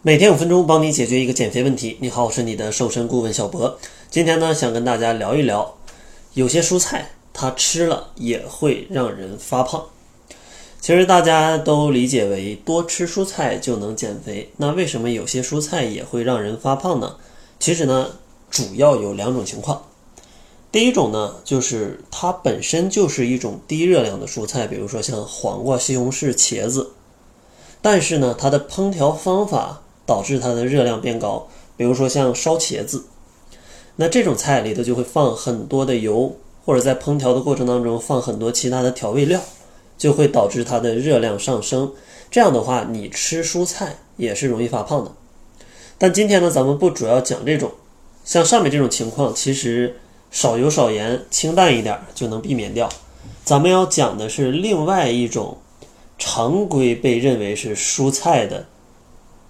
每天五分钟，帮你解决一个减肥问题。你好，我是你的瘦身顾问小博。今天呢，想跟大家聊一聊，有些蔬菜它吃了也会让人发胖。其实大家都理解为多吃蔬菜就能减肥，那为什么有些蔬菜也会让人发胖呢？其实呢，主要有两种情况。第一种呢，就是它本身就是一种低热量的蔬菜，比如说像黄瓜、西红柿、茄子，但是呢，它的烹调方法。导致它的热量变高，比如说像烧茄子，那这种菜里头就会放很多的油，或者在烹调的过程当中放很多其他的调味料，就会导致它的热量上升。这样的话，你吃蔬菜也是容易发胖的。但今天呢，咱们不主要讲这种，像上面这种情况，其实少油少盐、清淡一点就能避免掉。咱们要讲的是另外一种常规被认为是蔬菜的。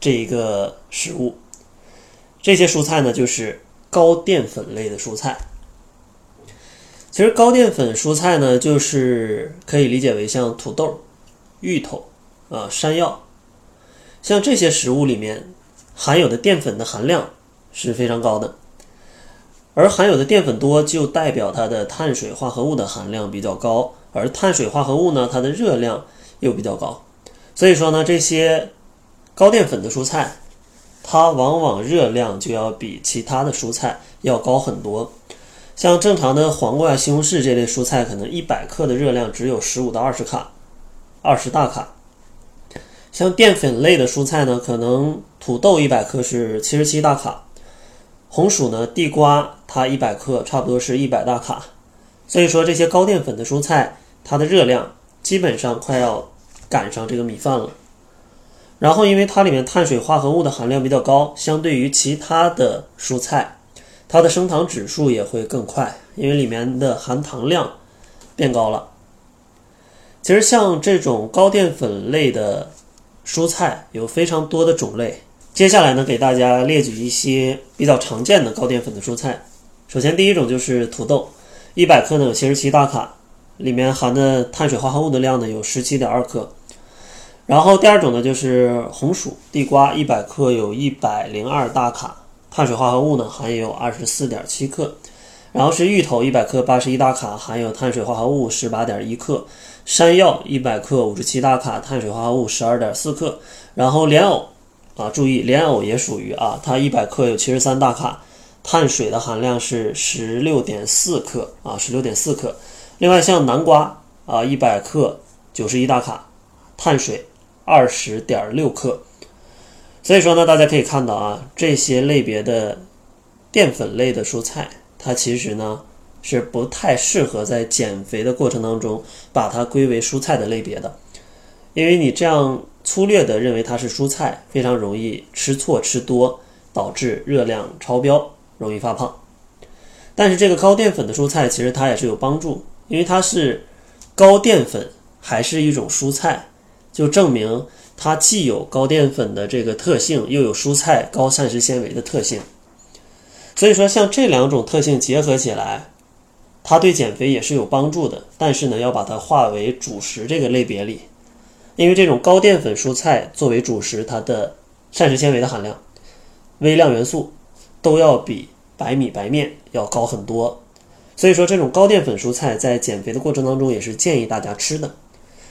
这一个食物，这些蔬菜呢，就是高淀粉类的蔬菜。其实高淀粉蔬菜呢，就是可以理解为像土豆、芋头啊、山药，像这些食物里面含有的淀粉的含量是非常高的。而含有的淀粉多，就代表它的碳水化合物的含量比较高，而碳水化合物呢，它的热量又比较高。所以说呢，这些。高淀粉的蔬菜，它往往热量就要比其他的蔬菜要高很多。像正常的黄瓜、西红柿这类蔬菜，可能一百克的热量只有十五到二十卡，二十大卡。像淀粉类的蔬菜呢，可能土豆一百克是七十七大卡，红薯呢、地瓜它一百克差不多是一百大卡。所以说这些高淀粉的蔬菜，它的热量基本上快要赶上这个米饭了。然后，因为它里面碳水化合物的含量比较高，相对于其他的蔬菜，它的升糖指数也会更快，因为里面的含糖量变高了。其实像这种高淀粉类的蔬菜有非常多的种类。接下来呢，给大家列举一些比较常见的高淀粉的蔬菜。首先，第一种就是土豆，一百克呢有七十七大卡，里面含的碳水化合物的量呢有十七点二克。然后第二种呢，就是红薯、地瓜，一百克有一百零二大卡，碳水化合物呢含有二十四点七克。然后是芋头，一百克八十一大卡，含有碳水化合物十八点一克。山药一百克五十七大卡，碳水化合物十二点四克。然后莲藕啊，注意莲藕也属于啊，它一百克有七十三大卡，碳水的含量是十六点四克啊，十六点四克。另外像南瓜啊，一百克九十一大卡，碳水。二十点六克，所以说呢，大家可以看到啊，这些类别的淀粉类的蔬菜，它其实呢是不太适合在减肥的过程当中把它归为蔬菜的类别的，因为你这样粗略的认为它是蔬菜，非常容易吃错吃多，导致热量超标，容易发胖。但是这个高淀粉的蔬菜其实它也是有帮助，因为它是高淀粉，还是一种蔬菜。就证明它既有高淀粉的这个特性，又有蔬菜高膳食纤维的特性。所以说，像这两种特性结合起来，它对减肥也是有帮助的。但是呢，要把它划为主食这个类别里，因为这种高淀粉蔬菜作为主食，它的膳食纤维的含量、微量元素都要比白米白面要高很多。所以说，这种高淀粉蔬菜在减肥的过程当中，也是建议大家吃的。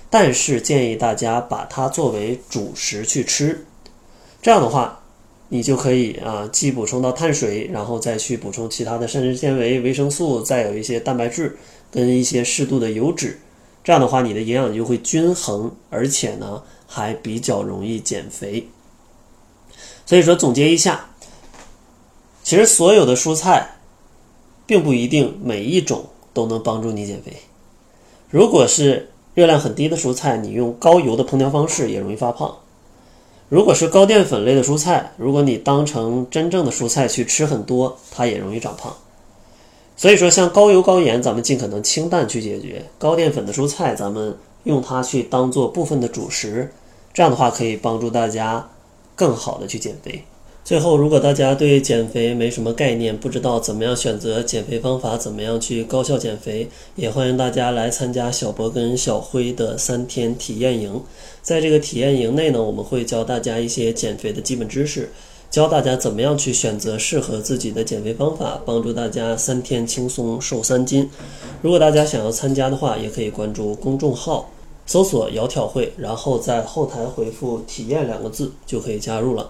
但是建议大家把它作为主食去吃，这样的话，你就可以啊，既补充到碳水，然后再去补充其他的膳食纤维、维生素，再有一些蛋白质跟一些适度的油脂，这样的话，你的营养就会均衡，而且呢，还比较容易减肥。所以说，总结一下，其实所有的蔬菜，并不一定每一种都能帮助你减肥，如果是。热量很低的蔬菜，你用高油的烹调方式也容易发胖。如果是高淀粉类的蔬菜，如果你当成真正的蔬菜去吃很多，它也容易长胖。所以说，像高油高盐，咱们尽可能清淡去解决；高淀粉的蔬菜，咱们用它去当做部分的主食，这样的话可以帮助大家更好的去减肥。最后，如果大家对减肥没什么概念，不知道怎么样选择减肥方法，怎么样去高效减肥，也欢迎大家来参加小博跟小辉的三天体验营。在这个体验营内呢，我们会教大家一些减肥的基本知识，教大家怎么样去选择适合自己的减肥方法，帮助大家三天轻松瘦三斤。如果大家想要参加的话，也可以关注公众号，搜索“窈窕会”，然后在后台回复“体验”两个字，就可以加入了。